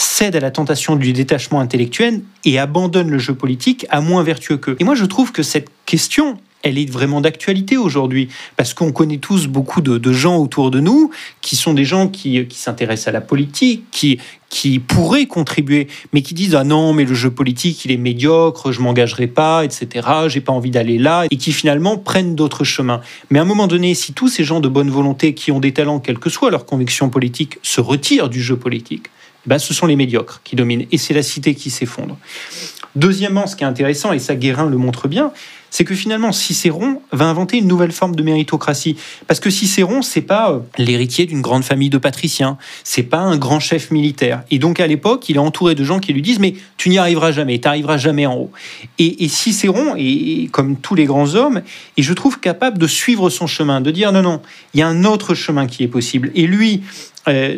cèdent à la tentation du détachement intellectuel et abandonnent le jeu politique à moins vertueux qu'eux. Et moi, je trouve que cette question, elle est vraiment d'actualité aujourd'hui, parce qu'on connaît tous beaucoup de, gens autour de nous qui sont des gens qui, s'intéressent à la politique, qui, qui pourraient contribuer, mais qui disent ah non, mais le jeu politique il est médiocre, je m'engagerai pas, etc. J'ai pas envie d'aller là, et qui finalement prennent d'autres chemins. Mais à un moment donné, si tous ces gens de bonne volonté qui ont des talents, quelle que soit leur conviction politique, se retirent du jeu politique, ben, ce sont les médiocres qui dominent, et c'est la cité qui s'effondre. Deuxièmement, ce qui est intéressant, et ça Guérin le montre bien, c'est que finalement Cicéron va inventer une nouvelle forme de méritocratie. Parce que Cicéron, c'est pas euh, l'héritier d'une grande famille de patriciens, c'est pas un grand chef militaire. Et donc à l'époque, il est entouré de gens qui lui disent mais tu n'y arriveras jamais, tu n'arriveras jamais en haut. Et, Cicéron, est, comme tous les grands hommes, et je trouve capable de suivre son chemin, de dire non non, il y a un autre chemin qui est possible. Et lui,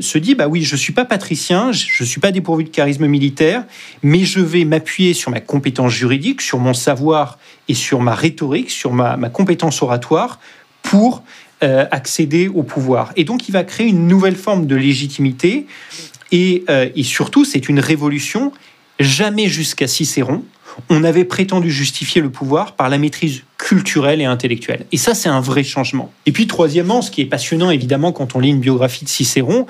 se dit bah oui, je suis pas patricien, je suis pas dépourvu de charisme militaire, mais je vais m'appuyer sur ma compétence juridique, sur mon savoir et sur ma rhétorique, sur ma, compétence oratoire pour euh, accéder au pouvoir. Et donc il va créer une nouvelle forme de légitimité et, euh, et surtout c'est une révolution. Jamais jusqu'à Cicéron, on avait prétendu justifier le pouvoir par la maîtrise culturelle et intellectuelle. Et ça, c'est un vrai changement. Et puis, troisièmement, ce qui est passionnant, évidemment, quand on lit une biographie de Cicéron,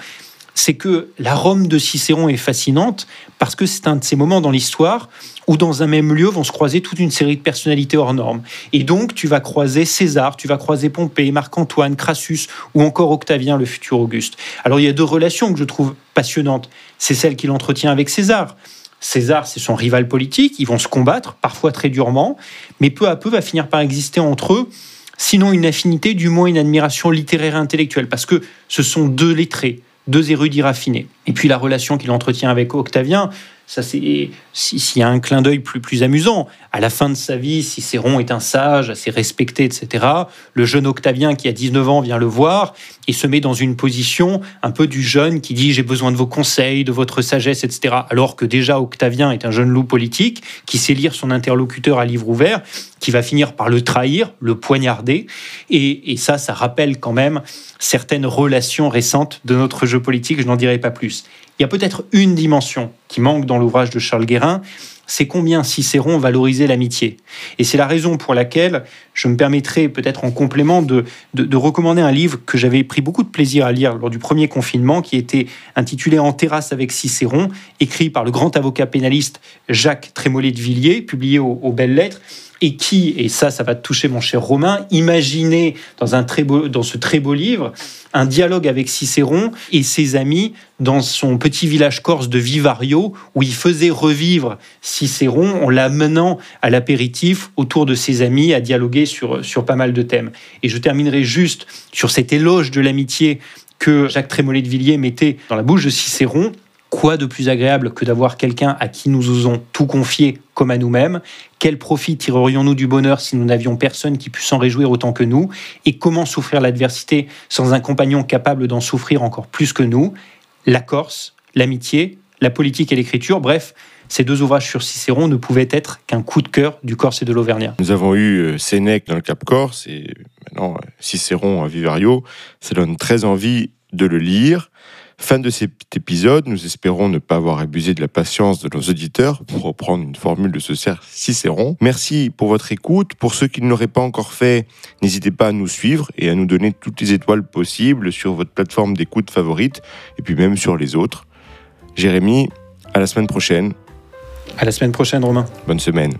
c'est que la Rome de Cicéron est fascinante parce que c'est un de ces moments dans l'histoire où dans un même lieu vont se croiser toute une série de personnalités hors normes. Et donc tu vas croiser César, tu vas croiser Pompée, Marc-Antoine, Crassus ou encore Octavien, le futur Auguste. Alors il y a deux relations que je trouve passionnantes. C'est celle qu'il entretient avec César. César, c'est son rival politique, ils vont se combattre, parfois très durement, mais peu à peu va finir par exister entre eux, sinon une affinité, du moins une admiration littéraire et intellectuelle, parce que ce sont deux lettrés, deux érudits raffinés. Et puis la relation qu'il entretient avec Octavien, ça c'est s'il y a un clin d'œil plus, plus amusant. À la fin de sa vie, Cicéron est un sage, assez respecté, etc. Le jeune Octavien qui a 19 ans vient le voir et se met dans une position un peu du jeune qui dit j'ai besoin de vos conseils, de votre sagesse, etc. Alors que déjà Octavien est un jeune loup politique qui sait lire son interlocuteur à livre ouvert, qui va finir par le trahir, le poignarder. Et, et ça, ça rappelle quand même certaines relations récentes de notre jeu politique, je n'en dirai pas plus. Il y a peut-être une dimension qui manque dans l'ouvrage de Charles Guérin, c'est combien Cicéron valorisait l'amitié. Et c'est la raison pour laquelle je me permettrai peut-être en complément de, de, recommander un livre que j'avais pris beaucoup de plaisir à lire lors du premier confinement, qui était intitulé En terrasse avec Cicéron, écrit par le grand avocat pénaliste Jacques Trémollet de Villiers, publié aux, Belles Lettres. Et qui, et ça, ça va toucher mon cher Romain, imaginez dans, un très beau, dans ce très beau livre un dialogue avec Cicéron et ses amis dans son petit village corse de Vivario, où il faisait revivre Cicéron en l'amenant à l'apéritif autour de ses amis à dialoguer sur, sur pas mal de thèmes. Et je terminerai juste sur cet éloge de l'amitié que Jacques Trémollet de Villiers mettait dans la bouche de Cicéron. Quoi de plus agréable que d'avoir quelqu'un à qui nous osons tout confier comme à nous-mêmes? Quel profit tirerions-nous du bonheur si nous n'avions personne qui pût s'en réjouir autant que nous? Et comment souffrir l'adversité sans un compagnon capable d'en souffrir encore plus que nous? La Corse, l'amitié, la politique et l'écriture, bref, ces deux ouvrages sur Cicéron ne pouvaient être qu'un coup de cœur du Corse et de l'Auvergnat. Nous avons eu euh, Sénèque dans le Cap Corse et maintenant euh, Cicéron à Vivario. Ça donne très envie de le lire. Fin de cet épisode, nous espérons ne pas avoir abusé de la patience de nos auditeurs, pour reprendre une formule de ce cerf Cicéron. Merci pour votre écoute. Pour ceux qui ne l'auraient pas encore fait, n'hésitez pas à nous suivre et à nous donner toutes les étoiles possibles sur votre plateforme d'écoute favorite, et puis même sur les autres. Jérémy, à la semaine prochaine. À la semaine prochaine, Romain. Bonne semaine.